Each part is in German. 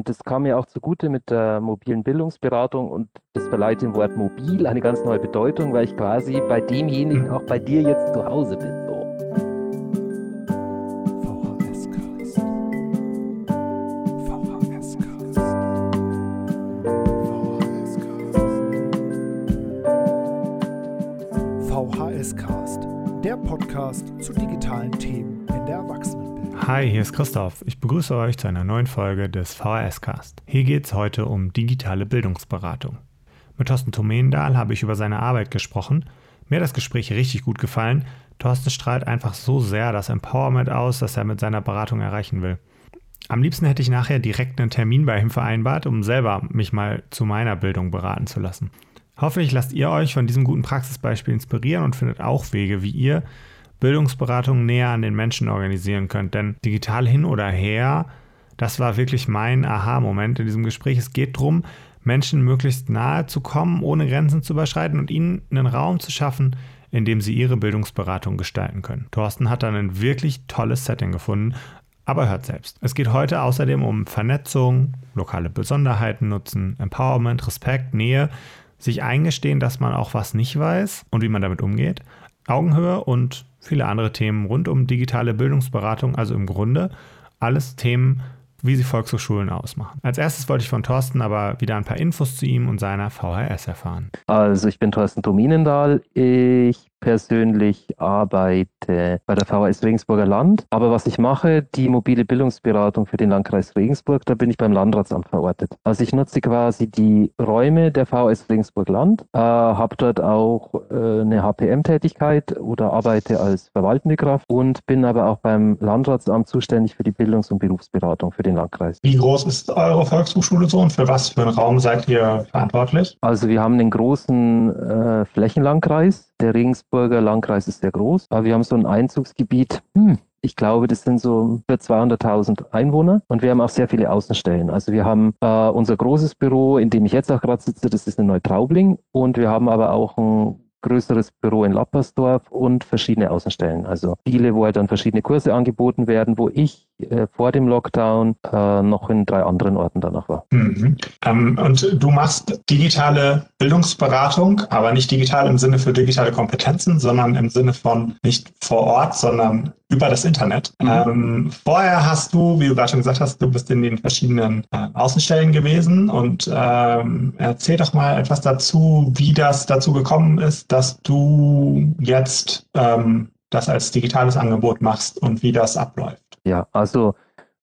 Und das kam mir auch zugute mit der mobilen Bildungsberatung und das verleiht dem Wort mobil eine ganz neue Bedeutung, weil ich quasi bei demjenigen auch bei dir jetzt zu Hause bin. So. VHS-Cast, der Podcast zu digitalen Themen in der Erwachsenenbildung. Hi, hier ist Christoph. Ich begrüße euch zu einer neuen Folge des VHS-Cast. Hier geht es heute um digitale Bildungsberatung. Mit Thorsten Tomendahl habe ich über seine Arbeit gesprochen. Mir hat das Gespräch richtig gut gefallen. Thorsten strahlt einfach so sehr das Empowerment aus, das er mit seiner Beratung erreichen will. Am liebsten hätte ich nachher direkt einen Termin bei ihm vereinbart, um selber mich mal zu meiner Bildung beraten zu lassen. Hoffentlich lasst ihr euch von diesem guten Praxisbeispiel inspirieren und findet auch Wege, wie ihr Bildungsberatung näher an den Menschen organisieren könnt. Denn digital hin oder her, das war wirklich mein Aha-Moment in diesem Gespräch. Es geht darum, Menschen möglichst nahe zu kommen, ohne Grenzen zu überschreiten und ihnen einen Raum zu schaffen, in dem sie ihre Bildungsberatung gestalten können. Thorsten hat dann ein wirklich tolles Setting gefunden, aber hört selbst. Es geht heute außerdem um Vernetzung, lokale Besonderheiten nutzen, Empowerment, Respekt, Nähe sich eingestehen, dass man auch was nicht weiß und wie man damit umgeht, Augenhöhe und viele andere Themen rund um digitale Bildungsberatung, also im Grunde alles Themen, wie sie Volkshochschulen ausmachen. Als erstes wollte ich von Thorsten aber wieder ein paar Infos zu ihm und seiner VHS erfahren. Also ich bin Thorsten Dominendahl. Ich persönlich arbeite bei der VHS Regensburger Land. Aber was ich mache, die mobile Bildungsberatung für den Landkreis Regensburg, da bin ich beim Landratsamt verortet. Also ich nutze quasi die Räume der VHS Regensburg Land, äh, habe dort auch äh, eine HPM-Tätigkeit oder arbeite als verwaltende Kraft und bin aber auch beim Landratsamt zuständig für die Bildungs- und Berufsberatung für den Landkreis. Wie groß ist eure Volkshochschule so und für was für einen Raum seid ihr verantwortlich? Also wir haben einen großen äh, Flächenlandkreis der Regensburger Landkreis ist sehr groß, aber wir haben so ein Einzugsgebiet. Hm, ich glaube, das sind so für 200.000 Einwohner und wir haben auch sehr viele Außenstellen. Also wir haben äh, unser großes Büro, in dem ich jetzt auch gerade sitze, das ist in Neutraubling und wir haben aber auch ein größeres Büro in Lappersdorf und verschiedene Außenstellen. Also viele, wo halt dann verschiedene Kurse angeboten werden, wo ich äh, vor dem Lockdown äh, noch in drei anderen Orten danach war. Mhm. Ähm, und du machst digitale Bildungsberatung, aber nicht digital im Sinne für digitale Kompetenzen, sondern im Sinne von nicht vor Ort, sondern über das Internet. Mhm. Ähm, vorher hast du, wie du gerade schon gesagt hast, du bist in den verschiedenen äh, Außenstellen gewesen und ähm, erzähl doch mal etwas dazu, wie das dazu gekommen ist, dass du jetzt ähm, das als digitales Angebot machst und wie das abläuft. Ja, also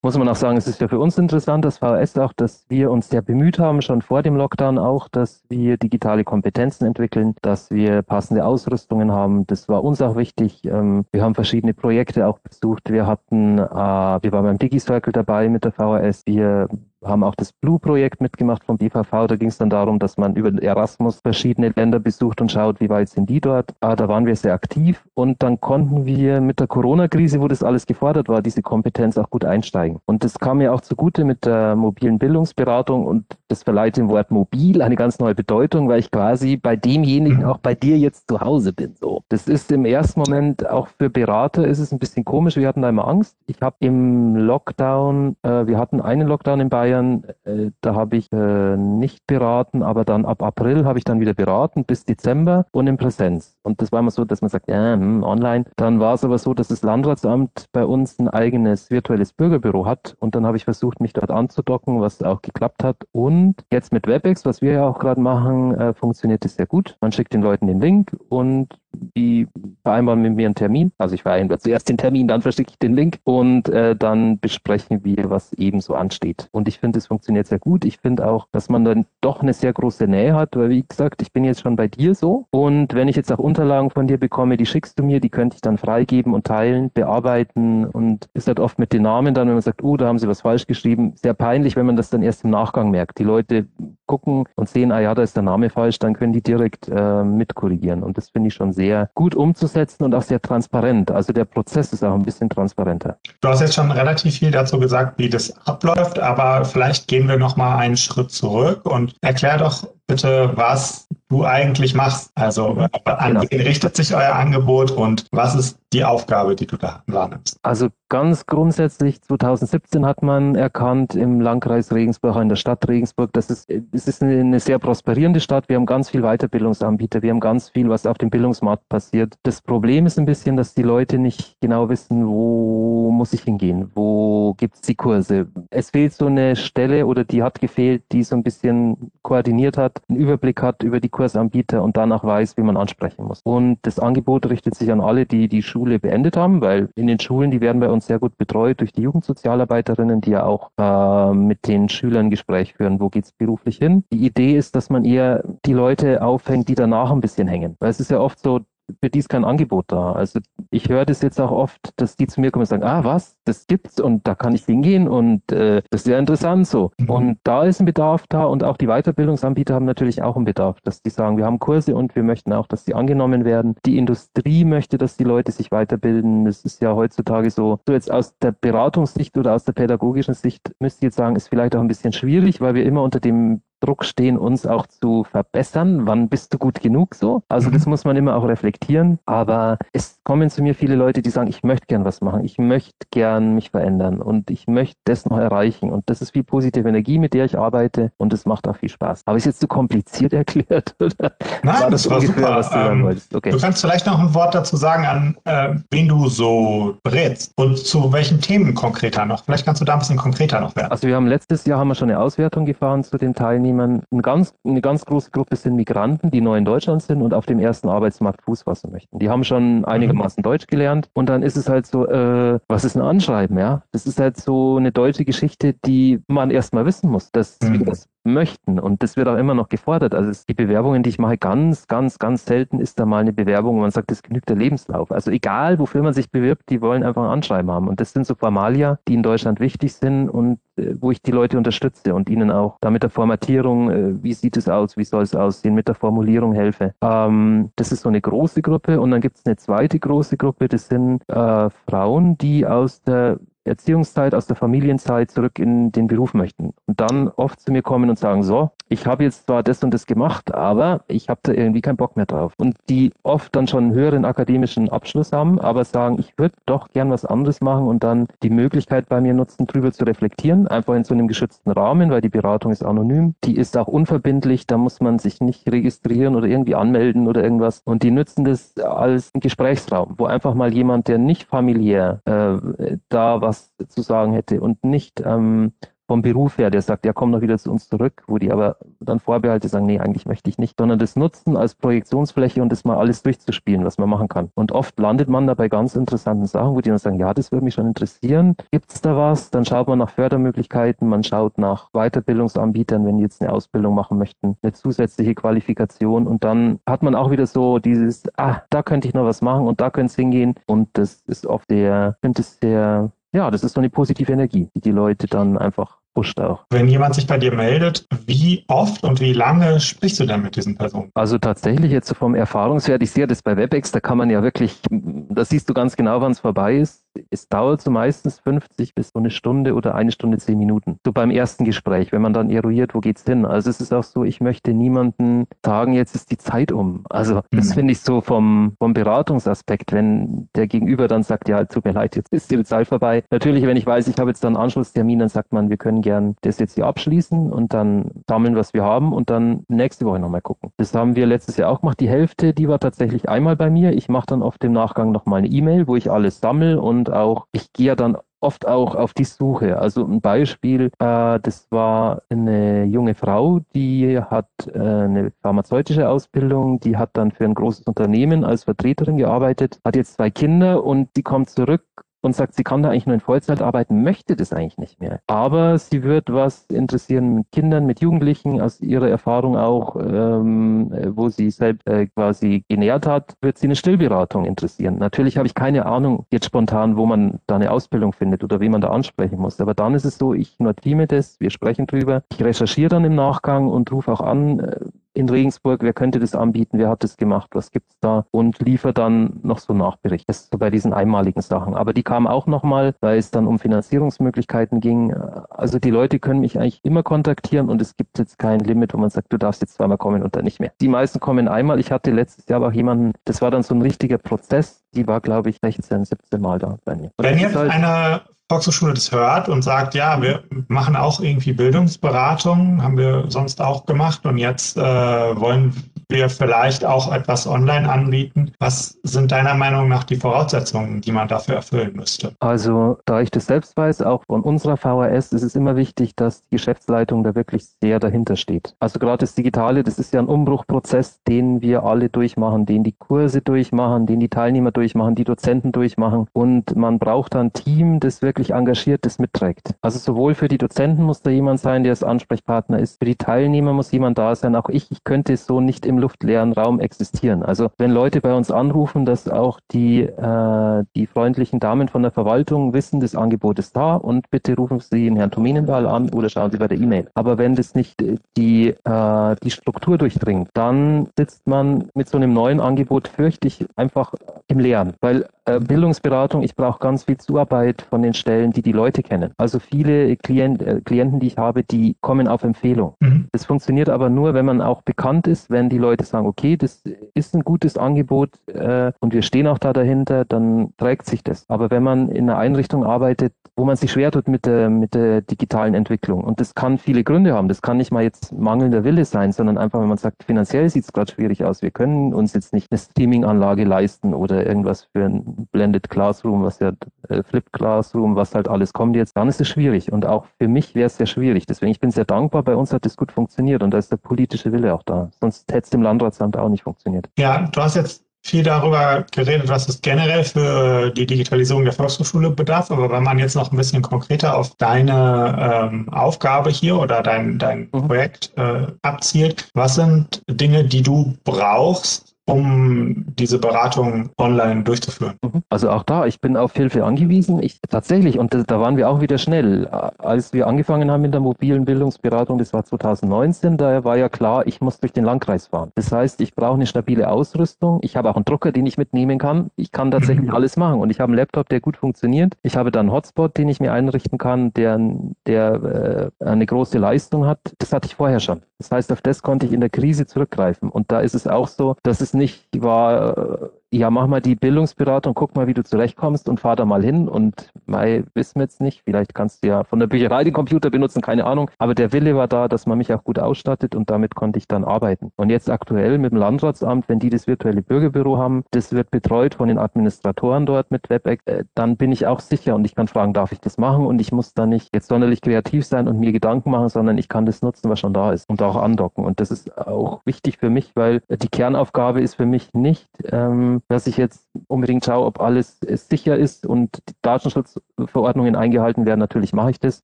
muss man auch sagen, es ist ja für uns interessant, das VHS auch, dass wir uns sehr bemüht haben, schon vor dem Lockdown auch, dass wir digitale Kompetenzen entwickeln, dass wir passende Ausrüstungen haben. Das war uns auch wichtig. Ähm, wir haben verschiedene Projekte auch besucht. Wir hatten, äh, wir waren beim DigiCircle dabei mit der VHS. Wir haben auch das Blue-Projekt mitgemacht vom BVV. Da ging es dann darum, dass man über Erasmus verschiedene Länder besucht und schaut, wie weit sind die dort. Ah, da waren wir sehr aktiv und dann konnten wir mit der Corona-Krise, wo das alles gefordert war, diese Kompetenz auch gut einsteigen. Und das kam mir auch zugute mit der mobilen Bildungsberatung und das verleiht dem Wort mobil eine ganz neue Bedeutung, weil ich quasi bei demjenigen auch bei dir jetzt zu Hause bin. So, das ist im ersten Moment auch für Berater ist es ein bisschen komisch. Wir hatten da immer Angst. Ich habe im Lockdown, äh, wir hatten einen Lockdown in Bayern Bayern, äh, da habe ich äh, nicht beraten, aber dann ab April habe ich dann wieder beraten bis Dezember und in Präsenz. Und das war immer so, dass man sagt, ja, hm, online. Dann war es aber so, dass das Landratsamt bei uns ein eigenes virtuelles Bürgerbüro hat und dann habe ich versucht, mich dort anzudocken, was auch geklappt hat. Und jetzt mit WebEx, was wir ja auch gerade machen, äh, funktioniert es sehr gut. Man schickt den Leuten den Link und die vereinbaren mit mir einen Termin. Also ich vereinbare zuerst den Termin, dann verschicke ich den Link und äh, dann besprechen wir, was eben so ansteht. Und ich finde, es funktioniert sehr gut. Ich finde auch, dass man dann doch eine sehr große Nähe hat, weil wie gesagt, ich bin jetzt schon bei dir so. Und wenn ich jetzt auch Unterlagen von dir bekomme, die schickst du mir, die könnte ich dann freigeben und teilen, bearbeiten und ist halt oft mit den Namen dann, wenn man sagt, oh, da haben sie was falsch geschrieben, sehr peinlich, wenn man das dann erst im Nachgang merkt. Die Leute gucken und sehen, ah ja, da ist der Name falsch, dann können die direkt äh, mitkorrigieren. Und das finde ich schon sehr gut umzusetzen und auch sehr transparent. Also der Prozess ist auch ein bisschen transparenter. Du hast jetzt schon relativ viel dazu gesagt, wie das abläuft, aber vielleicht gehen wir noch mal einen Schritt zurück und erklär doch bitte, was du eigentlich machst. Also an genau. wen richtet sich euer Angebot und was ist die Aufgabe, die du da wahrnimmst? Also ganz grundsätzlich 2017 hat man erkannt im Landkreis Regensburg, in der Stadt Regensburg, dass es, es ist eine, sehr prosperierende Stadt. Wir haben ganz viel Weiterbildungsanbieter, wir haben ganz viel, was auf dem Bildungsmarkt passiert. Das Problem ist ein bisschen, dass die Leute nicht genau wissen, wo muss ich hingehen, wo gibt es die Kurse. Es fehlt so eine Stelle oder die hat gefehlt, die so ein bisschen koordiniert hat, einen Überblick hat über die Kursanbieter und danach weiß, wie man ansprechen muss. Und das Angebot richtet sich an alle, die die Schule beendet haben, weil in den Schulen, die werden bei uns sehr gut betreut durch die Jugendsozialarbeiterinnen, die ja auch äh, mit den Schülern Gespräch führen, wo geht's beruflich hin. Die Idee ist, dass man eher die Leute aufhängt, die danach ein bisschen hängen. Weil es ist ja oft so, für die ist kein Angebot da. Also ich höre das jetzt auch oft, dass die zu mir kommen und sagen, ah was, das gibt's und da kann ich hingehen und äh, das ist ja interessant so. Mhm. Und da ist ein Bedarf da und auch die Weiterbildungsanbieter haben natürlich auch einen Bedarf, dass die sagen, wir haben Kurse und wir möchten auch, dass die angenommen werden. Die Industrie möchte, dass die Leute sich weiterbilden. Das ist ja heutzutage so. So jetzt aus der Beratungssicht oder aus der pädagogischen Sicht müsste ich jetzt sagen, ist vielleicht auch ein bisschen schwierig, weil wir immer unter dem Druck stehen, uns auch zu verbessern. Wann bist du gut genug so? Also das mhm. muss man immer auch reflektieren. Aber es kommen zu mir viele Leute, die sagen, ich möchte gern was machen. Ich möchte gern mich verändern und ich möchte das noch erreichen. Und das ist wie positive Energie, mit der ich arbeite und es macht auch viel Spaß. Aber ist jetzt zu kompliziert erklärt? Oder? Nein, war das, das war ungefähr, super. Ähm, okay. Du kannst vielleicht noch ein Wort dazu sagen, an äh, wen du so berätst und zu welchen Themen konkreter noch. Vielleicht kannst du da ein bisschen konkreter noch werden. Also wir haben letztes Jahr haben wir schon eine Auswertung gefahren zu den Teilnehmern Teilnehmern. Eine ganz, eine ganz große Gruppe sind Migranten, die neu in Deutschland sind und auf dem ersten Arbeitsmarkt Fuß fassen möchten. Die haben schon einigermaßen Deutsch gelernt und dann ist es halt so, äh, was ist ein Anschreiben, ja? Das ist halt so eine deutsche Geschichte, die man erstmal wissen muss, dass mhm. das möchten. Und das wird auch immer noch gefordert. Also die Bewerbungen, die ich mache, ganz, ganz, ganz selten ist da mal eine Bewerbung, wo man sagt, das genügt der Lebenslauf. Also egal, wofür man sich bewirbt, die wollen einfach ein Anschreiben haben. Und das sind so Formalia, die in Deutschland wichtig sind und äh, wo ich die Leute unterstütze und ihnen auch da mit der Formatierung, äh, wie sieht es aus, wie soll es aussehen, mit der Formulierung helfe. Ähm, das ist so eine große Gruppe. Und dann gibt es eine zweite große Gruppe, das sind äh, Frauen, die aus der Erziehungszeit, aus der Familienzeit zurück in den Beruf möchten und dann oft zu mir kommen und sagen, so, ich habe jetzt zwar das und das gemacht, aber ich habe da irgendwie keinen Bock mehr drauf. Und die oft dann schon einen höheren akademischen Abschluss haben, aber sagen, ich würde doch gern was anderes machen und dann die Möglichkeit bei mir nutzen, drüber zu reflektieren, einfach in so einem geschützten Rahmen, weil die Beratung ist anonym, die ist auch unverbindlich, da muss man sich nicht registrieren oder irgendwie anmelden oder irgendwas. Und die nutzen das als Gesprächsraum, wo einfach mal jemand, der nicht familiär äh, da was was zu sagen hätte und nicht ähm, vom Beruf her, der sagt, ja, komm doch wieder zu uns zurück, wo die aber dann Vorbehalte sagen, nee, eigentlich möchte ich nicht, sondern das nutzen als Projektionsfläche und das mal alles durchzuspielen, was man machen kann. Und oft landet man da bei ganz interessanten Sachen, wo die dann sagen, ja, das würde mich schon interessieren. Gibt's da was? Dann schaut man nach Fördermöglichkeiten, man schaut nach Weiterbildungsanbietern, wenn die jetzt eine Ausbildung machen möchten, eine zusätzliche Qualifikation und dann hat man auch wieder so dieses, ah, da könnte ich noch was machen und da könnte es hingehen und das ist oft der, ich finde es sehr ja, das ist so eine positive Energie, die die Leute dann einfach pusht auch. Wenn jemand sich bei dir meldet, wie oft und wie lange sprichst du dann mit diesen Personen? Also tatsächlich jetzt vom Erfahrungswert, ich sehe das bei WebEx, da kann man ja wirklich, da siehst du ganz genau, wann es vorbei ist es dauert so meistens 50 bis so eine Stunde oder eine Stunde zehn Minuten. So beim ersten Gespräch, wenn man dann eruiert, wo geht's hin? Also es ist auch so, ich möchte niemanden sagen, jetzt ist die Zeit um. Also das mhm. finde ich so vom, vom Beratungsaspekt, wenn der Gegenüber dann sagt, ja, tut mir leid, jetzt ist die Zeit vorbei. Natürlich, wenn ich weiß, ich habe jetzt dann einen Anschlusstermin, dann sagt man, wir können gern das jetzt hier abschließen und dann sammeln, was wir haben und dann nächste Woche nochmal gucken. Das haben wir letztes Jahr auch gemacht. Die Hälfte, die war tatsächlich einmal bei mir. Ich mache dann oft im Nachgang nochmal eine E-Mail, wo ich alles sammle und und auch, ich gehe dann oft auch auf die Suche. Also ein Beispiel, äh, das war eine junge Frau, die hat äh, eine pharmazeutische Ausbildung, die hat dann für ein großes Unternehmen als Vertreterin gearbeitet, hat jetzt zwei Kinder und die kommt zurück und sagt, sie kann da eigentlich nur in Vollzeit arbeiten, möchte das eigentlich nicht mehr. Aber sie wird was interessieren mit Kindern, mit Jugendlichen, aus ihrer Erfahrung auch, ähm, wo sie selbst äh, quasi genährt hat, wird sie eine Stillberatung interessieren. Natürlich habe ich keine Ahnung jetzt spontan, wo man da eine Ausbildung findet oder wie man da ansprechen muss. Aber dann ist es so, ich notiere das, wir sprechen drüber, ich recherchiere dann im Nachgang und rufe auch an, äh, in Regensburg, wer könnte das anbieten, wer hat das gemacht, was gibt's da und liefere dann noch so Nachbericht. Das ist so bei diesen einmaligen Sachen. Aber die kamen auch nochmal, weil es dann um Finanzierungsmöglichkeiten ging. Also die Leute können mich eigentlich immer kontaktieren und es gibt jetzt kein Limit, wo man sagt, du darfst jetzt zweimal kommen und dann nicht mehr. Die meisten kommen einmal. Ich hatte letztes Jahr aber auch jemanden, das war dann so ein richtiger Prozess, die war, glaube ich, 16, 17 Mal da bei mir. Und Wenn jetzt halt eine Volkshochschule das hört und sagt, ja, wir machen auch irgendwie Bildungsberatung, haben wir sonst auch gemacht und jetzt äh, wollen wir vielleicht auch etwas online anbieten. Was sind deiner Meinung nach die Voraussetzungen, die man dafür erfüllen müsste? Also, da ich das selbst weiß, auch von unserer VHS, ist es immer wichtig, dass die Geschäftsleitung da wirklich sehr dahinter steht. Also gerade das Digitale, das ist ja ein Umbruchprozess, den wir alle durchmachen, den die Kurse durchmachen, den die Teilnehmer durchmachen, die Dozenten durchmachen. Und man braucht ein Team, das wirklich engagiert das mitträgt. Also sowohl für die Dozenten muss da jemand sein, der als Ansprechpartner ist, für die Teilnehmer muss jemand da sein. Auch ich, ich könnte so nicht im luftleeren Raum existieren. Also wenn Leute bei uns anrufen, dass auch die, äh, die freundlichen Damen von der Verwaltung wissen, das Angebot ist da und bitte rufen Sie den Herrn Tominendahl an oder schauen Sie bei der E-Mail. Aber wenn das nicht die, äh, die Struktur durchdringt, dann sitzt man mit so einem neuen Angebot, fürchte ich, einfach im Leeren. Weil äh, Bildungsberatung, ich brauche ganz viel Zuarbeit von den Stellen, die die Leute kennen. Also viele Klient, äh, Klienten, die ich habe, die kommen auf Empfehlung. Mhm. Das funktioniert aber nur, wenn man auch bekannt ist, wenn die Leute sagen, okay, das ist ein gutes Angebot äh, und wir stehen auch da dahinter, dann trägt sich das. Aber wenn man in einer Einrichtung arbeitet, wo man sich schwer tut mit der, mit der digitalen Entwicklung, und das kann viele Gründe haben, das kann nicht mal jetzt mangelnder Wille sein, sondern einfach, wenn man sagt, finanziell sieht es gerade schwierig aus, wir können uns jetzt nicht eine Streaming-Anlage leisten oder irgendwas für ein Blended Classroom, was ja äh, Flip Classroom, was halt alles kommt jetzt, dann ist es schwierig. Und auch für mich wäre es sehr schwierig. Deswegen, ich bin sehr dankbar. Bei uns hat es gut funktioniert und da ist der politische Wille auch da. Sonst hätte es im Landratsamt auch nicht funktioniert. Ja, du hast jetzt viel darüber geredet, was es generell für die Digitalisierung der Volkshochschule bedarf. Aber wenn man jetzt noch ein bisschen konkreter auf deine ähm, Aufgabe hier oder dein, dein mhm. Projekt äh, abzielt, was sind Dinge, die du brauchst, um diese Beratung online durchzuführen. Mhm. Also auch da, ich bin auf Hilfe angewiesen. Ich tatsächlich, und da waren wir auch wieder schnell. Als wir angefangen haben mit der mobilen Bildungsberatung, das war 2019, da war ja klar, ich muss durch den Landkreis fahren. Das heißt, ich brauche eine stabile Ausrüstung. Ich habe auch einen Drucker, den ich mitnehmen kann. Ich kann tatsächlich alles machen. Und ich habe einen Laptop, der gut funktioniert. Ich habe dann einen Hotspot, den ich mir einrichten kann, der, der äh, eine große Leistung hat. Das hatte ich vorher schon. Das heißt, auf das konnte ich in der Krise zurückgreifen. Und da ist es auch so, dass es nicht war, äh, ja, mach mal die Bildungsberatung, guck mal, wie du zurechtkommst und fahr da mal hin. Und Mai wissen wir jetzt nicht. Vielleicht kannst du ja von der Bücherei den Computer benutzen, keine Ahnung. Aber der Wille war da, dass man mich auch gut ausstattet und damit konnte ich dann arbeiten. Und jetzt aktuell mit dem Landratsamt, wenn die das virtuelle Bürgerbüro haben, das wird betreut von den Administratoren dort mit WebEx, äh, dann bin ich auch sicher und ich kann fragen, darf ich das machen? Und ich muss da nicht jetzt sonderlich kreativ sein und mir Gedanken machen, sondern ich kann das nutzen, was schon da ist und auch andocken. Und das ist auch wichtig für mich, weil die Kernaufgabe ist für mich nicht, ähm, dass ich jetzt unbedingt schaue, ob alles sicher ist und die Datenschutzverordnungen eingehalten werden. Natürlich mache ich das,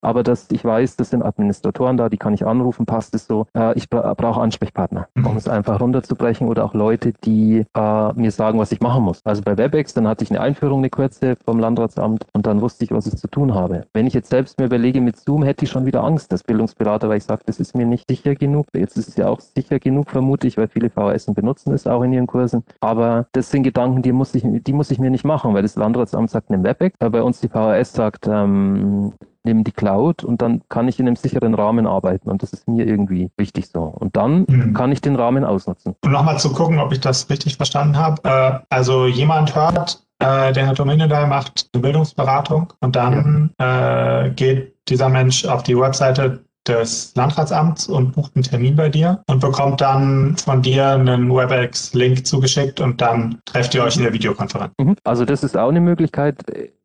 aber dass ich weiß, das sind Administratoren da, die kann ich anrufen, passt es so. Äh, ich bra brauche Ansprechpartner, mhm. um es einfach runterzubrechen oder auch Leute, die äh, mir sagen, was ich machen muss. Also bei WebEx, dann hatte ich eine Einführung, eine kurze vom Landratsamt und dann wusste ich, was ich zu tun habe. Wenn ich jetzt selbst mir überlege mit Zoom, hätte ich schon wieder Angst als Bildungsberater, weil ich sage, das ist mir nicht sicher genug. Jetzt ist es ja auch sicher genug, vermute ich, weil viele VHS benutzen es auch in ihren Kursen. Aber das sind Gedanken, die muss ich, die muss ich mir nicht machen, weil das Landratsamt sagt, nimm WebEx, weil bei uns die VHS sagt, ähm, nimm die Cloud und dann kann ich in einem sicheren Rahmen arbeiten und das ist mir irgendwie wichtig so. Und dann mhm. kann ich den Rahmen ausnutzen. Um nochmal zu gucken, ob ich das richtig verstanden habe. Äh, also jemand hört, äh, der Herr Dominedal macht eine Bildungsberatung und dann ja. äh, geht dieser Mensch auf die Webseite des Landratsamts und bucht einen Termin bei dir und bekommt dann von dir einen WebEx-Link zugeschickt und dann trefft ihr euch in der Videokonferenz. Mhm. Also das ist auch eine Möglichkeit.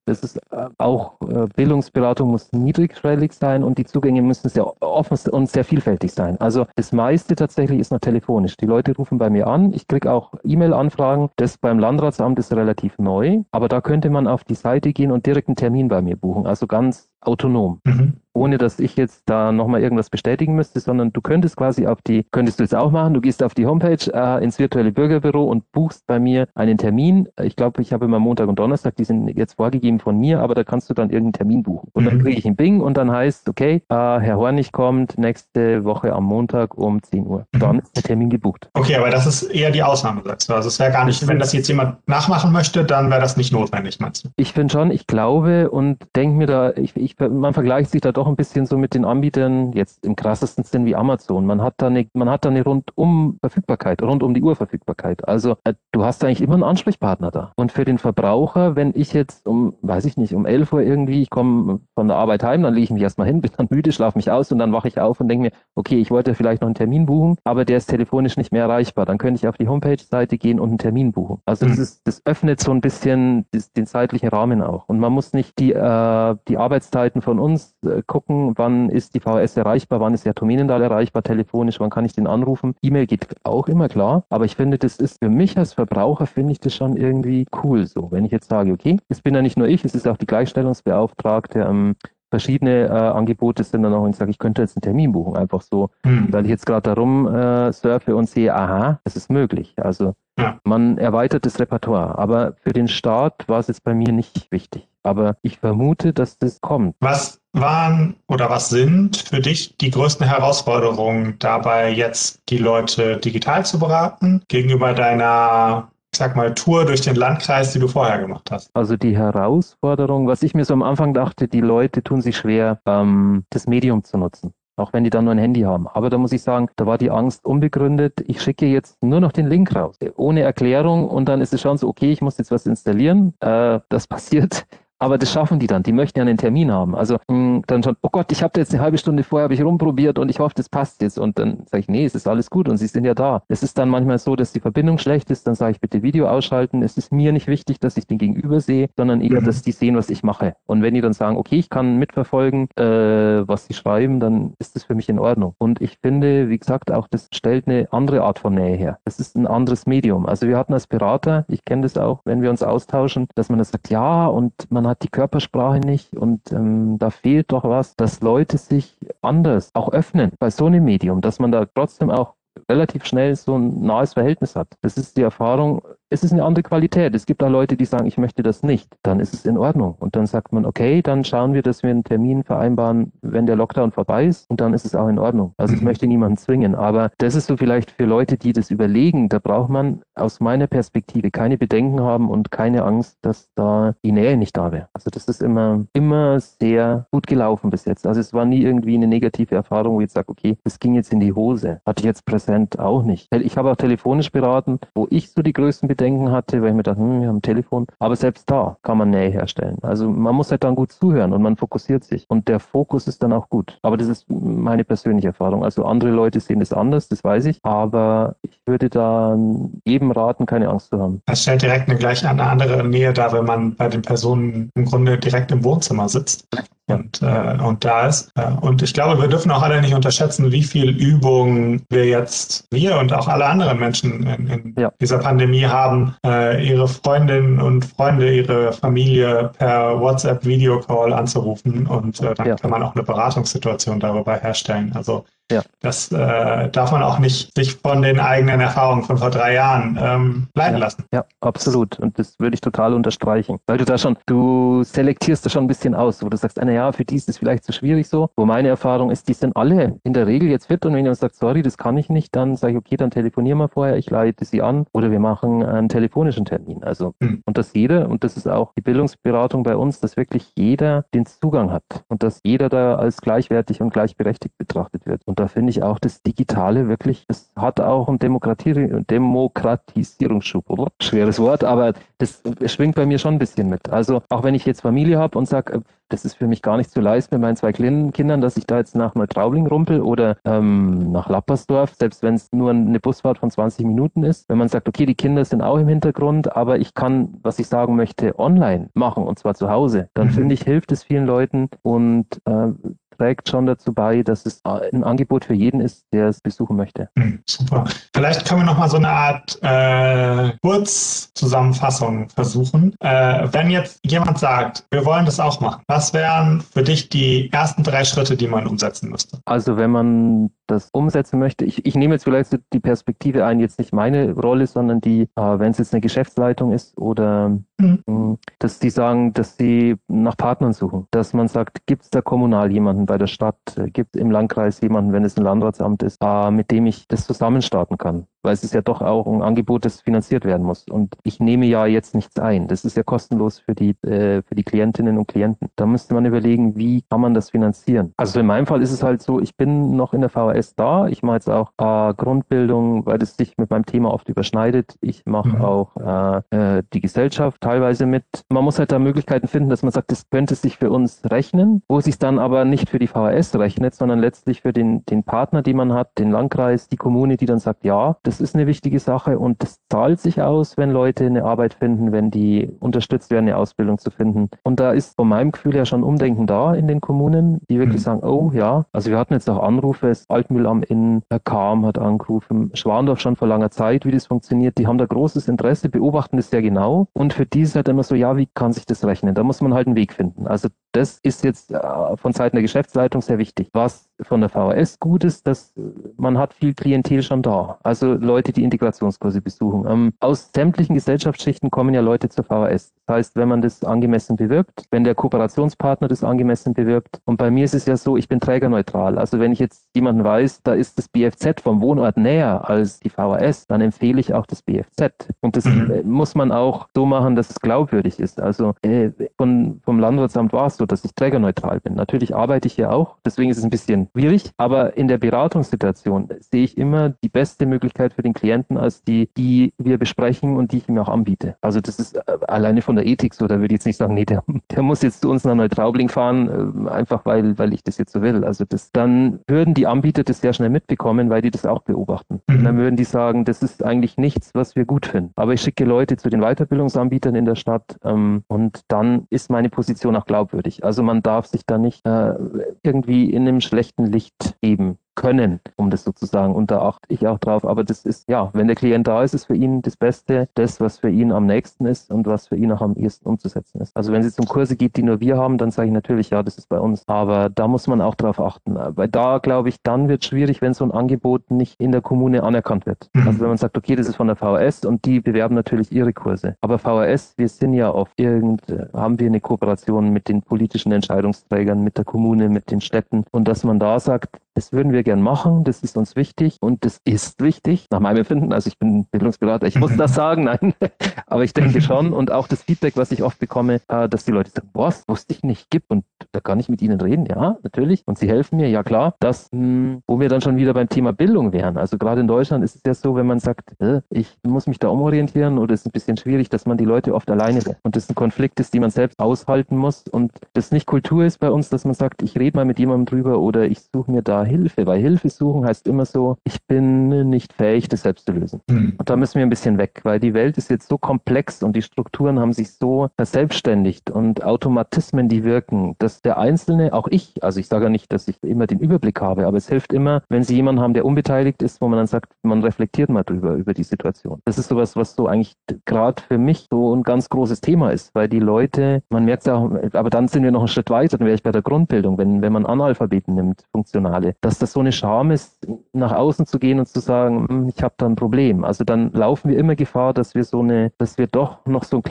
Das ist äh, auch äh, Bildungsberatung muss niedrigschwellig sein und die Zugänge müssen sehr offen und sehr vielfältig sein. Also das meiste tatsächlich ist noch telefonisch. Die Leute rufen bei mir an. Ich kriege auch E-Mail-Anfragen. Das beim Landratsamt ist relativ neu, aber da könnte man auf die Seite gehen und direkt einen Termin bei mir buchen. Also ganz autonom. Mhm ohne dass ich jetzt da nochmal irgendwas bestätigen müsste, sondern du könntest quasi auf die, könntest du jetzt auch machen, du gehst auf die Homepage äh, ins virtuelle Bürgerbüro und buchst bei mir einen Termin. Ich glaube, ich habe immer Montag und Donnerstag, die sind jetzt vorgegeben von mir, aber da kannst du dann irgendeinen Termin buchen. Und dann mhm. kriege ich einen Bing und dann heißt, okay, äh, Herr Hornig kommt nächste Woche am Montag um 10 Uhr. Mhm. Dann ist der Termin gebucht. Okay, aber das ist eher die Ausnahme, sagst du. Also es wäre gar nicht, wenn das jetzt jemand nachmachen möchte, dann wäre das nicht notwendig, meinst du? Ich finde schon, ich glaube und denke mir da, ich, ich, man vergleicht sich da doch ein bisschen so mit den Anbietern, jetzt im krassesten Sinn wie Amazon. Man hat da eine, man hat da eine rundum Verfügbarkeit, rund um die Uhr Verfügbarkeit. Also äh, du hast eigentlich immer einen Ansprechpartner da. Und für den Verbraucher, wenn ich jetzt um, weiß ich nicht, um 11 Uhr irgendwie, ich komme von der Arbeit heim, dann lege ich mich erstmal hin, bin dann müde, schlafe mich aus und dann wache ich auf und denke mir, okay, ich wollte vielleicht noch einen Termin buchen, aber der ist telefonisch nicht mehr erreichbar. Dann könnte ich auf die Homepage-Seite gehen und einen Termin buchen. Also das, mhm. ist, das öffnet so ein bisschen das, den zeitlichen Rahmen auch. Und man muss nicht die, äh, die Arbeitszeiten von uns äh, gucken, wann ist die VHS erreichbar, wann ist der Terminendal erreichbar, telefonisch, wann kann ich den anrufen. E-Mail geht auch immer klar, aber ich finde, das ist für mich als Verbraucher, finde ich das schon irgendwie cool so. Wenn ich jetzt sage, okay, es bin ja nicht nur ich, es ist auch die Gleichstellungsbeauftragte, ähm, verschiedene äh, Angebote sind dann auch und ich sage, ich könnte jetzt einen Termin buchen, einfach so, mhm. weil ich jetzt gerade darum äh, surfe und sehe, aha, es ist möglich. Also ja. man erweitert das Repertoire, aber für den Start war es jetzt bei mir nicht wichtig. Aber ich vermute, dass das kommt. Was waren oder was sind für dich die größten Herausforderungen dabei, jetzt die Leute digital zu beraten gegenüber deiner ich sag mal, Tour durch den Landkreis, die du vorher gemacht hast? Also die Herausforderung, was ich mir so am Anfang dachte, die Leute tun sich schwer, ähm, das Medium zu nutzen. Auch wenn die dann nur ein Handy haben. Aber da muss ich sagen, da war die Angst unbegründet. Ich schicke jetzt nur noch den Link raus. Ohne Erklärung. Und dann ist es schon so, okay, ich muss jetzt was installieren. Äh, das passiert aber das schaffen die dann. Die möchten ja einen Termin haben. Also mh, hm, dann schon, oh Gott, ich habe jetzt eine halbe Stunde vorher habe ich rumprobiert und ich hoffe, das passt jetzt. Und dann sage ich, nee, es ist alles gut und sie sind ja da. Es ist dann manchmal so, dass die Verbindung schlecht ist. Dann sage ich bitte Video ausschalten. Es ist mir nicht wichtig, dass ich den Gegenüber sehe, sondern eher, mhm. dass die sehen, was ich mache. Und wenn die dann sagen, okay, ich kann mitverfolgen, äh, was sie schreiben, dann ist das für mich in Ordnung. Und ich finde, wie gesagt, auch das stellt eine andere Art von Nähe her. Das ist ein anderes Medium. Also wir hatten als Berater, ich kenne das auch, wenn wir uns austauschen, dass man das sagt, ja, und man hat die Körpersprache nicht und ähm, da fehlt doch was, dass Leute sich anders auch öffnen bei so einem Medium, dass man da trotzdem auch relativ schnell so ein nahes Verhältnis hat. Das ist die Erfahrung, es ist eine andere Qualität. Es gibt auch Leute, die sagen, ich möchte das nicht. Dann ist es in Ordnung. Und dann sagt man, okay, dann schauen wir, dass wir einen Termin vereinbaren, wenn der Lockdown vorbei ist. Und dann ist es auch in Ordnung. Also ich mhm. möchte niemanden zwingen. Aber das ist so vielleicht für Leute, die das überlegen. Da braucht man aus meiner Perspektive keine Bedenken haben und keine Angst, dass da die Nähe nicht da wäre. Also das ist immer, immer sehr gut gelaufen bis jetzt. Also es war nie irgendwie eine negative Erfahrung, wo ich sage, okay, das ging jetzt in die Hose. Hatte ich jetzt präsent auch nicht. Ich habe auch telefonisch beraten, wo ich so die größten Bedenken Bedenken hatte, weil ich mir dachte, hm, wir haben ein Telefon. Aber selbst da kann man Nähe herstellen. Also man muss halt dann gut zuhören und man fokussiert sich. Und der Fokus ist dann auch gut. Aber das ist meine persönliche Erfahrung. Also andere Leute sehen das anders, das weiß ich. Aber ich würde da jedem raten, keine Angst zu haben. Das stellt direkt eine gleich eine andere Nähe dar, wenn man bei den Personen im Grunde direkt im Wohnzimmer sitzt und, äh, und da ist. Äh, und ich glaube, wir dürfen auch alle nicht unterschätzen, wie viel Übung wir jetzt, wir und auch alle anderen Menschen in, in ja. dieser Pandemie haben, äh, ihre Freundinnen und Freunde, ihre Familie per WhatsApp-Videocall anzurufen und äh, dann ja. kann man auch eine Beratungssituation darüber herstellen. Also ja. Das äh, darf man auch nicht sich von den eigenen Erfahrungen von vor drei Jahren ähm, leiten ja. lassen. Ja, absolut. Und das würde ich total unterstreichen. Weil du da schon, du selektierst da schon ein bisschen aus, wo du sagst, eine ja, für die ist es vielleicht zu schwierig so. Wo meine Erfahrung ist, die sind alle in der Regel jetzt fit und wenn jemand sagt, sorry, das kann ich nicht, dann sage ich, okay, dann telefonieren wir vorher, ich leite sie an oder wir machen einen telefonischen Termin. Also, mhm. und dass jeder, und das ist auch die Bildungsberatung bei uns, dass wirklich jeder den Zugang hat und dass jeder da als gleichwertig und gleichberechtigt betrachtet wird. Und da finde ich auch das Digitale wirklich, es hat auch einen Demokratisierungsschub. Schweres Wort, aber das schwingt bei mir schon ein bisschen mit. Also auch wenn ich jetzt Familie habe und sage, äh, das ist für mich gar nicht zu leisten mit meinen zwei kleinen Kindern, dass ich da jetzt nach Neutraubling rumpel oder ähm, nach Lappersdorf, selbst wenn es nur eine Busfahrt von 20 Minuten ist. Wenn man sagt, okay, die Kinder sind auch im Hintergrund, aber ich kann, was ich sagen möchte, online machen und zwar zu Hause, dann mhm. finde ich, hilft es vielen Leuten und äh, trägt schon dazu bei, dass es ein Angebot für jeden ist, der es besuchen möchte. Hm, super. Vielleicht können wir noch mal so eine Art äh, Kurzzusammenfassung versuchen. Äh, wenn jetzt jemand sagt, wir wollen das auch machen, was wären für dich die ersten drei Schritte, die man umsetzen müsste? Also wenn man das umsetzen möchte, ich, ich nehme jetzt vielleicht die Perspektive ein, jetzt nicht meine Rolle, sondern die, äh, wenn es jetzt eine Geschäftsleitung ist oder mhm. mh, dass die sagen, dass sie nach Partnern suchen, dass man sagt, gibt es da kommunal jemanden bei der Stadt, äh, gibt im Landkreis jemanden, wenn es ein Landratsamt ist, äh, mit dem ich das zusammen starten kann. Weil es ist ja doch auch ein Angebot, das finanziert werden muss. Und ich nehme ja jetzt nichts ein. Das ist ja kostenlos für die, äh, für die Klientinnen und Klienten. Da müsste man überlegen, wie kann man das finanzieren. Also in meinem Fall ist es halt so, ich bin noch in der VHS da. Ich mache jetzt auch äh, Grundbildung, weil das sich mit meinem Thema oft überschneidet. Ich mache mhm. auch äh, äh, die Gesellschaft teilweise mit. Man muss halt da Möglichkeiten finden, dass man sagt, das könnte sich für uns rechnen, wo es sich dann aber nicht für die VHS rechnet, sondern letztlich für den, den Partner, den man hat, den Landkreis, die Kommune, die dann sagt, ja, das ist eine wichtige Sache und das zahlt sich aus, wenn Leute eine Arbeit finden, wenn die unterstützt werden, eine Ausbildung zu finden. Und da ist von meinem Gefühl her schon Umdenken da in den Kommunen, die wirklich mhm. sagen, oh ja, also wir hatten jetzt auch Anrufe, das Altmühl am Inn, Herr Kam hat angerufen, Schwandorf schon vor langer Zeit, wie das funktioniert. Die haben da großes Interesse, beobachten das sehr genau. Und für die ist halt immer so, ja, wie kann sich das rechnen? Da muss man halt einen Weg finden. Also das ist jetzt äh, von Seiten der Geschäftsleitung sehr wichtig. Was von der VHS gut ist, dass man hat viel Klientel schon da. Also Leute, die Integrationskurse besuchen. Ähm, aus sämtlichen Gesellschaftsschichten kommen ja Leute zur VHS. Das heißt, wenn man das angemessen bewirbt, wenn der Kooperationspartner das angemessen bewirbt. Und bei mir ist es ja so, ich bin trägerneutral. Also wenn ich jetzt jemanden weiß, da ist das BFZ vom Wohnort näher als die VHS, dann empfehle ich auch das BFZ. Und das mhm. Äh, muss man auch so machen, dass es glaubwürdig ist. Also äh, von, vom Landwirtsamt war es so, dass ich trägerneutral bin. Natürlich arbeite ich hier auch, deswegen ist es ein bisschen schwierig, aber in der Beratungssituation sehe ich immer die beste Möglichkeit für den Klienten als die, die wir besprechen und die ich ihm auch anbiete. Also das ist äh, alleine von der Ethik so, da würde ich jetzt nicht sagen, nee, der, der muss jetzt zu uns nach Neutraubling fahren, äh, einfach weil, weil ich das jetzt so will. Also das, dann würden die Anbieter das sehr schnell mitbekommen, weil die das auch beobachten. Mhm. Dann würden die sagen, das ist eigentlich nichts, was wir gut finden. Aber ich schicke Leute zu den Weiterbildungsanbietern in der Stadt ähm, und dann ist meine Position auch glaubwürdig. Also man darf sich da nicht äh, irgendwie in einem schlechten Licht geben können, um das sozusagen. Und da achte ich auch drauf. Aber das ist, ja, wenn der Klient da ist, ist für ihn das Beste, das, was für ihn am nächsten ist und was für ihn auch am ehesten umzusetzen ist. Also wenn es um Kurse geht, die nur wir haben, dann sage ich natürlich, ja, das ist bei uns. Aber da muss man auch drauf achten. Weil da, glaube ich, dann wird es schwierig, wenn so ein Angebot nicht in der Kommune anerkannt wird. Mhm. Also wenn man sagt, okay, das ist von der VHS und die bewerben natürlich ihre Kurse. Aber VHS, wir sind ja oft irgend, haben wir eine Kooperation mit den politischen Entscheidungsträgern, mit der Kommune, mit den Städten und dass man da sagt, das würden wir gern machen, das ist uns wichtig und das ist wichtig, nach meinem Empfinden. Also ich bin Bildungsberater, ich muss das sagen, nein, aber ich denke schon und auch das Feedback, was ich oft bekomme, äh, dass die Leute sagen, was, wusste ich nicht, gibt und da kann ich mit ihnen reden, ja, natürlich. Und sie helfen mir, ja klar, das, hm, wo wir dann schon wieder beim Thema Bildung wären. Also gerade in Deutschland ist es ja so, wenn man sagt, ich muss mich da umorientieren oder es ist ein bisschen schwierig, dass man die Leute oft alleine lässt. Und das ein Konflikt ist, die man selbst aushalten muss. Und das nicht Kultur ist bei uns, dass man sagt, ich rede mal mit jemandem drüber oder ich suche mir da Hilfe, weil Hilfe suchen heißt immer so, ich bin nicht fähig, das selbst zu lösen. Mhm. Und da müssen wir ein bisschen weg, weil die Welt ist jetzt so komplex und die Strukturen haben sich so verselbstständigt und Automatismen, die wirken, dass der Einzelne, auch ich, also ich sage ja nicht, dass ich immer den Überblick habe, aber es hilft immer, wenn Sie jemanden haben, der unbeteiligt ist, wo man dann sagt, man reflektiert mal drüber, über die Situation. Das ist sowas, was so eigentlich gerade für mich so ein ganz großes Thema ist, weil die Leute, man merkt es auch, aber dann sind wir noch einen Schritt weiter, dann wäre ich bei der Grundbildung, wenn, wenn man Analphabeten nimmt, funktionale, dass das so eine Scham ist, nach außen zu gehen und zu sagen, hm, ich habe da ein Problem. Also dann laufen wir immer Gefahr, dass wir so eine, dass wir doch noch so ein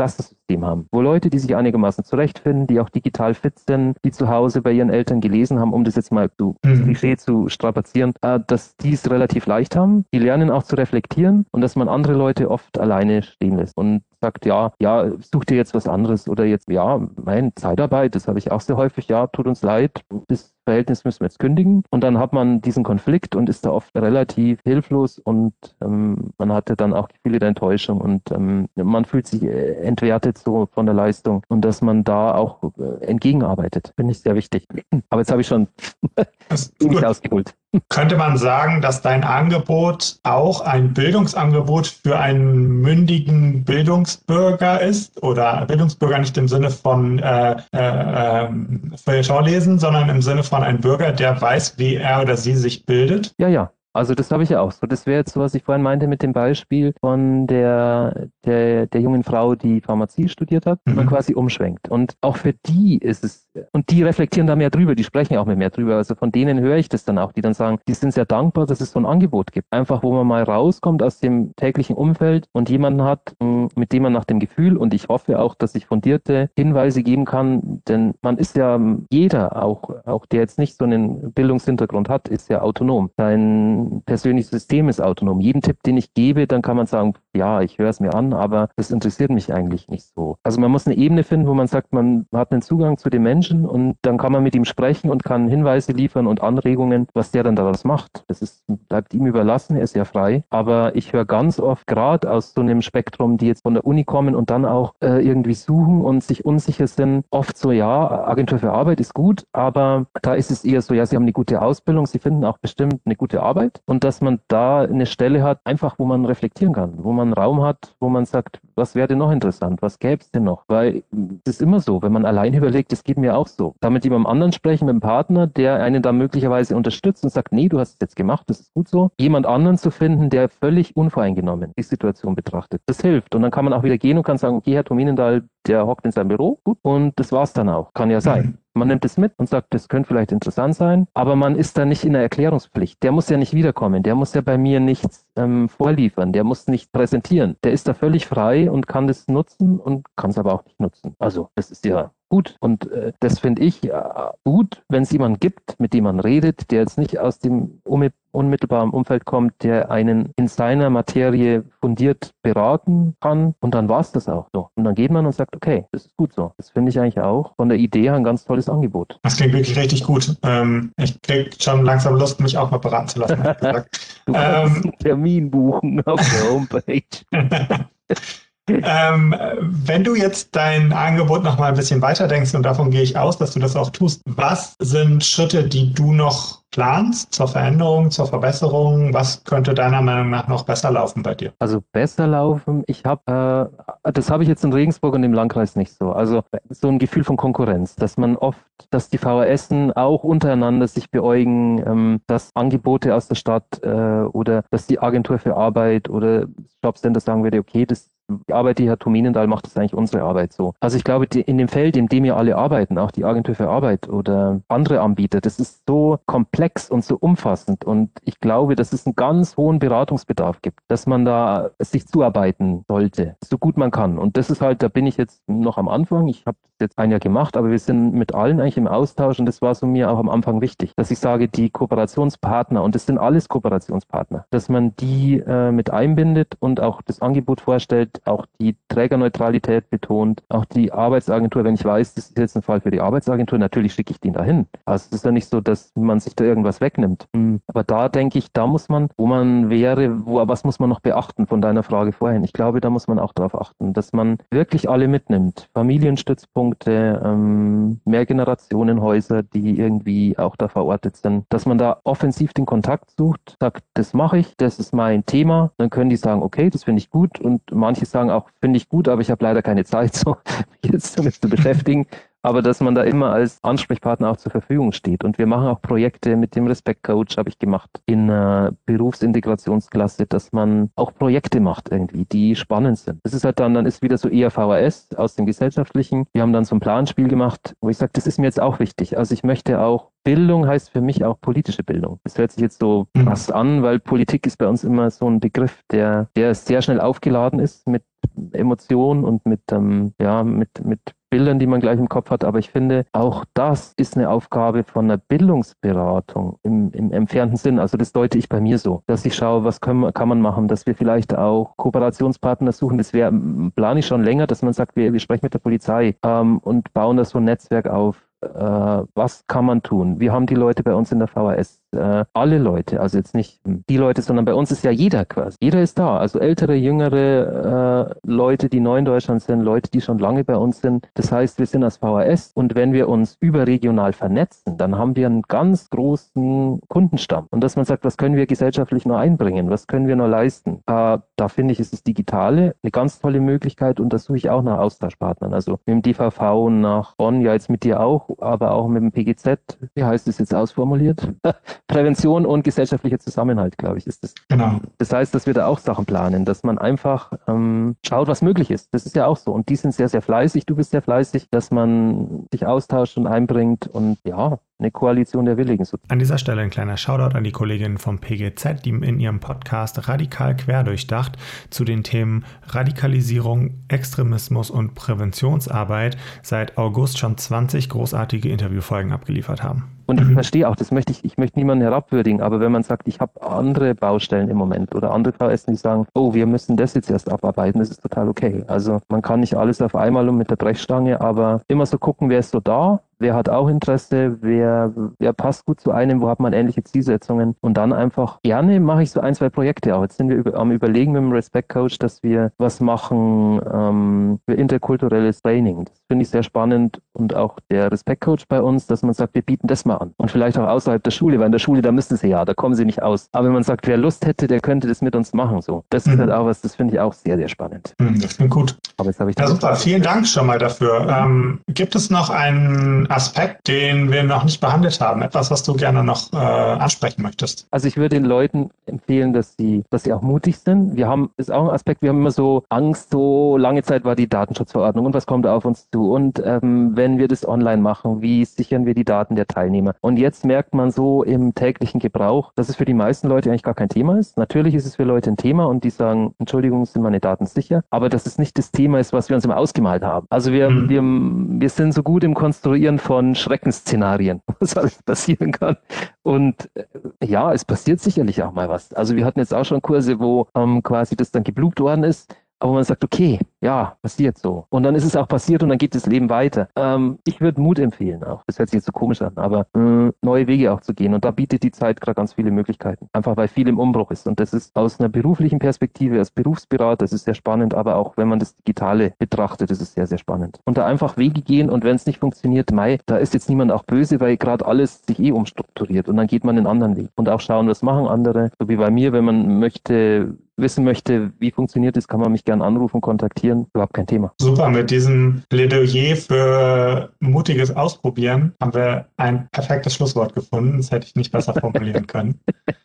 Klassensystem haben, wo Leute, die sich einigermaßen zurechtfinden, die auch digital fit sind, die zu Hause bei ihren Eltern gelesen haben, um das jetzt mal zu mhm. Klischee zu strapazieren, äh, dass die es relativ leicht haben. Die lernen auch zu reflektieren und dass man andere Leute oft alleine stehen lässt. Und sagt, ja, ja, such dir jetzt was anderes oder jetzt, ja, mein Zeitarbeit, das habe ich auch sehr häufig, ja, tut uns leid, das Verhältnis müssen wir jetzt kündigen. Und dann hat man diesen Konflikt und ist da oft relativ hilflos und ähm, man hatte dann auch Gefühle der Enttäuschung und ähm, man fühlt sich äh, entwertet so von der Leistung und dass man da auch äh, entgegenarbeitet, finde ich sehr wichtig. Aber jetzt habe ich schon ziemlich ausgeholt. Könnte man sagen, dass dein Angebot auch ein Bildungsangebot für einen mündigen Bildungsbürger ist? Oder Bildungsbürger nicht im Sinne von äh, äh, äh, lesen, sondern im Sinne von einem Bürger, der weiß, wie er oder sie sich bildet? Ja, ja, also das habe ich ja auch so. Das wäre jetzt so, was ich vorhin meinte mit dem Beispiel von der, der, der jungen Frau, die Pharmazie studiert hat, mhm. man quasi umschwenkt. Und auch für die ist es, und die reflektieren da mehr drüber, die sprechen auch mehr drüber. Also von denen höre ich das dann auch, die dann sagen, die sind sehr dankbar, dass es so ein Angebot gibt. Einfach, wo man mal rauskommt aus dem täglichen Umfeld und jemanden hat, mm, mit dem man nach dem Gefühl und ich hoffe auch, dass ich fundierte Hinweise geben kann, denn man ist ja jeder, auch, auch der jetzt nicht so einen Bildungshintergrund hat, ist ja autonom. Sein persönliches System ist autonom. Jeden Tipp, den ich gebe, dann kann man sagen, ja, ich höre es mir an, aber das interessiert mich eigentlich nicht so. Also man muss eine Ebene finden, wo man sagt, man hat einen Zugang zu dem Menschen und dann kann man mit ihm sprechen und kann Hinweise liefern und Anregungen, was der dann daraus macht. Das ist, bleibt ihm überlassen, er ist ja frei. Aber ich höre ganz oft, gerade aus so einem Spektrum, die jetzt von der Uni kommen und dann auch äh, irgendwie suchen und sich unsicher sind, oft so, ja, Agentur für Arbeit ist gut, aber da ist es eher so, ja, sie haben eine gute Ausbildung, sie finden auch bestimmt eine gute Arbeit und dass man da eine Stelle hat, einfach wo man reflektieren kann, wo man Raum hat, wo man sagt, was wäre denn noch interessant, was gäbe es denn noch? Weil es ist immer so, wenn man allein überlegt, es geht mir auch so. Da mit jemandem anderen sprechen, mit einem Partner, der einen da möglicherweise unterstützt und sagt, nee, du hast es jetzt gemacht, das ist gut so. Jemand anderen zu finden, der völlig unvoreingenommen die Situation betrachtet. Das hilft. Und dann kann man auch wieder gehen und kann sagen, okay, Herr Tominendahl, der hockt in seinem Büro, gut, und das war's dann auch. Kann ja sein. Man nimmt es mit und sagt, das könnte vielleicht interessant sein, aber man ist da nicht in der Erklärungspflicht. Der muss ja nicht wiederkommen, der muss ja bei mir nichts ähm, vorliefern, der muss nicht präsentieren. Der ist da völlig frei und kann das nutzen und kann es aber auch nicht nutzen. Also, das ist ja gut. Und äh, das finde ich äh, gut, wenn es jemanden gibt, mit dem man redet, der jetzt nicht aus dem unmittelbaren Umfeld kommt, der einen in seiner Materie fundiert beraten kann. Und dann war es das auch so. Und dann geht man und sagt, okay, das ist gut so. Das finde ich eigentlich auch von der Idee her ein ganz tolles Angebot. Das klingt wirklich richtig gut. Ähm, ich kriege schon langsam Lust, mich auch mal beraten zu lassen. du kannst ähm, einen Termin buchen auf der Homepage. Ähm, wenn du jetzt dein Angebot noch mal ein bisschen weiter denkst, und davon gehe ich aus, dass du das auch tust, was sind Schritte, die du noch planst zur Veränderung, zur Verbesserung? Was könnte deiner Meinung nach noch besser laufen bei dir? Also besser laufen, ich habe, äh, das habe ich jetzt in Regensburg und im Landkreis nicht so. Also so ein Gefühl von Konkurrenz, dass man oft, dass die VHSen auch untereinander sich beäugen, ähm, dass Angebote aus der Stadt äh, oder dass die Agentur für Arbeit oder Jobcenter sagen würde, okay, das die Arbeit, die Herr Tominendahl macht, ist eigentlich unsere Arbeit so. Also ich glaube, die, in dem Feld, in dem wir alle arbeiten, auch die Agentur für Arbeit oder andere Anbieter, das ist so komplex und so umfassend und ich glaube, dass es einen ganz hohen Beratungsbedarf gibt, dass man da sich zuarbeiten sollte, so gut man kann. Und das ist halt, da bin ich jetzt noch am Anfang. Ich habe jetzt ein Jahr gemacht, aber wir sind mit allen eigentlich im Austausch und das war so mir auch am Anfang wichtig, dass ich sage, die Kooperationspartner, und das sind alles Kooperationspartner, dass man die äh, mit einbindet und auch das Angebot vorstellt, auch die Trägerneutralität betont, auch die Arbeitsagentur, wenn ich weiß, das ist jetzt ein Fall für die Arbeitsagentur, natürlich schicke ich den dahin. Also es ist ja nicht so, dass man sich da irgendwas wegnimmt. Mhm. Aber da denke ich, da muss man, wo man wäre, wo, was muss man noch beachten von deiner Frage vorhin? Ich glaube, da muss man auch darauf achten, dass man wirklich alle mitnimmt. Familienstützpunkte, ähm, Mehrgenerationenhäuser, die irgendwie auch da verortet sind, dass man da offensiv den Kontakt sucht, sagt, das mache ich, das ist mein Thema. Dann können die sagen, okay, das finde ich gut und manche sagen auch, finde ich gut, aber ich habe leider keine Zeit, so mich jetzt damit zu beschäftigen aber dass man da immer als Ansprechpartner auch zur Verfügung steht. Und wir machen auch Projekte mit dem Respect Coach, habe ich gemacht, in einer Berufsintegrationsklasse, dass man auch Projekte macht irgendwie, die spannend sind. Das ist halt dann, dann ist wieder so eher VHS aus dem Gesellschaftlichen. Wir haben dann so ein Planspiel gemacht, wo ich sage, das ist mir jetzt auch wichtig. Also ich möchte auch Bildung heißt für mich auch politische Bildung. Das hört sich jetzt so mhm. krass an, weil Politik ist bei uns immer so ein Begriff, der, der sehr schnell aufgeladen ist mit Emotionen und mit, ähm, ja, mit, mit Bildern, die man gleich im Kopf hat. Aber ich finde, auch das ist eine Aufgabe von einer Bildungsberatung im, im entfernten Sinn. Also das deute ich bei mir so, dass ich schaue, was können, kann man machen, dass wir vielleicht auch Kooperationspartner suchen. Das wäre, plane ich schon länger, dass man sagt, wir, wir sprechen mit der Polizei ähm, und bauen da so ein Netzwerk auf äh, was kann man tun? Wir haben die Leute bei uns in der VHS, äh, alle Leute, also jetzt nicht die Leute, sondern bei uns ist ja jeder quasi. Jeder ist da, also ältere, jüngere äh, Leute, die neu in Deutschland sind, Leute, die schon lange bei uns sind. Das heißt, wir sind als VHS und wenn wir uns überregional vernetzen, dann haben wir einen ganz großen Kundenstamm. Und dass man sagt, was können wir gesellschaftlich noch einbringen? Was können wir noch leisten? Äh, da finde ich, ist das Digitale eine ganz tolle Möglichkeit und da suche ich auch nach Austauschpartnern. Also mit dem DVV nach Bonn, ja jetzt mit dir auch aber auch mit dem PGZ, wie heißt es jetzt ausformuliert? Prävention und gesellschaftlicher Zusammenhalt, glaube ich, ist das. Genau. Das heißt, dass wir da auch Sachen planen, dass man einfach ähm, schaut, was möglich ist. Das ist ja auch so. Und die sind sehr, sehr fleißig. Du bist sehr fleißig, dass man sich austauscht und einbringt. Und ja, eine Koalition der Willigen. An dieser Stelle ein kleiner Shoutout an die Kolleginnen vom PGZ, die in ihrem Podcast Radikal Querdurchdacht zu den Themen Radikalisierung, Extremismus und Präventionsarbeit seit August schon 20 großartige Interviewfolgen abgeliefert haben. Und ich verstehe auch, das möchte ich, ich möchte niemanden herabwürdigen, aber wenn man sagt, ich habe andere Baustellen im Moment oder andere VS, die sagen, oh, wir müssen das jetzt erst abarbeiten, das ist total okay. Also man kann nicht alles auf einmal und mit der Brechstange, aber immer so gucken, wer ist so da, wer hat auch Interesse, wer, wer passt gut zu einem, wo hat man ähnliche Zielsetzungen und dann einfach gerne mache ich so ein, zwei Projekte auch. Jetzt sind wir über, am überlegen mit dem Respect Coach, dass wir was machen ähm, für interkulturelles Training. Das finde ich sehr spannend und auch der Respect Coach bei uns, dass man sagt, wir bieten das mal an und vielleicht auch außerhalb der Schule, weil in der Schule, da müssen sie ja, da kommen sie nicht aus. Aber wenn man sagt, wer Lust hätte, der könnte das mit uns machen, so. Das mhm. ist halt auch was, das finde ich auch sehr, sehr spannend. Mhm, das klingt gut. Aber jetzt habe ich ja, super, vielen Dank schon mal dafür. Ähm, gibt es noch einen Aspekt, den wir noch nicht behandelt haben? Etwas, was du gerne noch äh, ansprechen möchtest? Also ich würde den Leuten empfehlen, dass sie, dass sie auch mutig sind. Wir haben, ist auch ein Aspekt, wir haben immer so Angst, so lange Zeit war die Datenschutzverordnung und was kommt auf uns zu? Und ähm, wenn wir das online machen, wie sichern wir die Daten der Teilnehmer? Und jetzt merkt man so im täglichen Gebrauch, dass es für die meisten Leute eigentlich gar kein Thema ist. Natürlich ist es für Leute ein Thema und die sagen, Entschuldigung, sind meine Daten sicher? Aber dass es nicht das Thema ist, was wir uns immer ausgemalt haben. Also wir, mhm. wir, wir sind so gut im Konstruieren von Schreckensszenarien, was alles passieren kann. Und äh, ja, es passiert sicherlich auch mal was. Also wir hatten jetzt auch schon Kurse, wo ähm, quasi das dann geblubt worden ist aber man sagt, okay, ja, passiert so. Und dann ist es auch passiert und dann geht das Leben weiter. Ähm, ich würde Mut empfehlen auch. Das hört sich jetzt so komisch an, aber äh, neue Wege auch zu gehen. Und da bietet die Zeit gerade ganz viele Möglichkeiten. Einfach weil viel im Umbruch ist. Und das ist aus einer beruflichen Perspektive, als Berufsberater, das ist sehr spannend, aber auch wenn man das Digitale betrachtet, ist es sehr, sehr spannend. Und da einfach Wege gehen und wenn es nicht funktioniert, Mai, da ist jetzt niemand auch böse, weil gerade alles sich eh umstrukturiert und dann geht man einen anderen Weg. Und auch schauen, was machen andere. So wie bei mir, wenn man möchte, wissen möchte, wie funktioniert das, kann man mich gerne anrufen, kontaktieren. Überhaupt kein Thema. Super, mit diesem Plädoyer für mutiges Ausprobieren haben wir ein perfektes Schlusswort gefunden. Das hätte ich nicht besser formulieren können.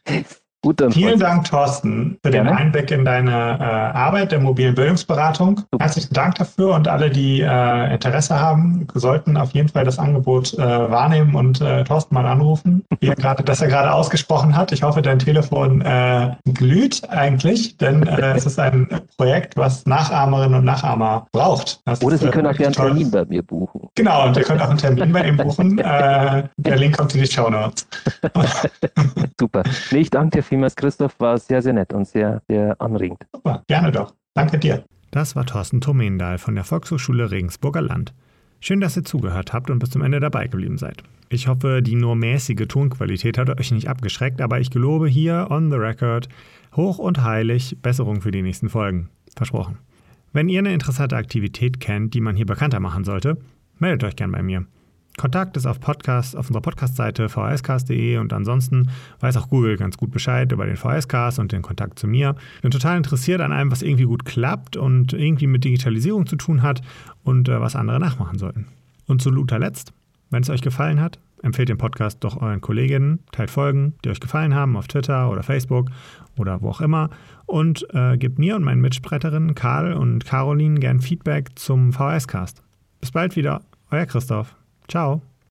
Gut, dann Vielen Dank, Thorsten, für Gerne. den Einblick in deine äh, Arbeit der mobilen Bildungsberatung. Super. Herzlichen Dank dafür und alle, die äh, Interesse haben, sollten auf jeden Fall das Angebot äh, wahrnehmen und äh, Thorsten mal anrufen, wie er grade, das er gerade ausgesprochen hat. Ich hoffe, dein Telefon äh, glüht eigentlich, denn äh, es ist ein Projekt, was Nachahmerinnen und Nachahmer braucht. Das Oder Sie können auch gerne einen Termin bei mir buchen. Genau, und ihr könnt auch einen Termin bei ihm buchen. der Link kommt in die Show Notes. Super. Nee, ich danke dir vielmals, Christoph. War sehr, sehr nett und sehr, sehr anregend. Super, gerne doch. Danke dir. Das war Thorsten Tomendahl von der Volkshochschule Regensburger Land. Schön, dass ihr zugehört habt und bis zum Ende dabei geblieben seid. Ich hoffe, die nur mäßige Tonqualität hat euch nicht abgeschreckt, aber ich gelobe hier on the record hoch und heilig Besserung für die nächsten Folgen. Versprochen. Wenn ihr eine interessante Aktivität kennt, die man hier bekannter machen sollte, meldet euch gern bei mir. Kontakt ist auf Podcast, auf unserer Podcast-Seite vhscast.de und ansonsten weiß auch Google ganz gut Bescheid über den VHS-Cast und den Kontakt zu mir. Bin total interessiert an allem, was irgendwie gut klappt und irgendwie mit Digitalisierung zu tun hat und äh, was andere nachmachen sollten. Und zu guter Letzt, wenn es euch gefallen hat, empfehlt den Podcast doch euren Kolleginnen, teilt Folgen, die euch gefallen haben, auf Twitter oder Facebook oder wo auch immer und äh, gebt mir und meinen Mitstreiterinnen Karl und Caroline gern Feedback zum VHS-Cast. Bis bald wieder, euer Christoph. Ciao.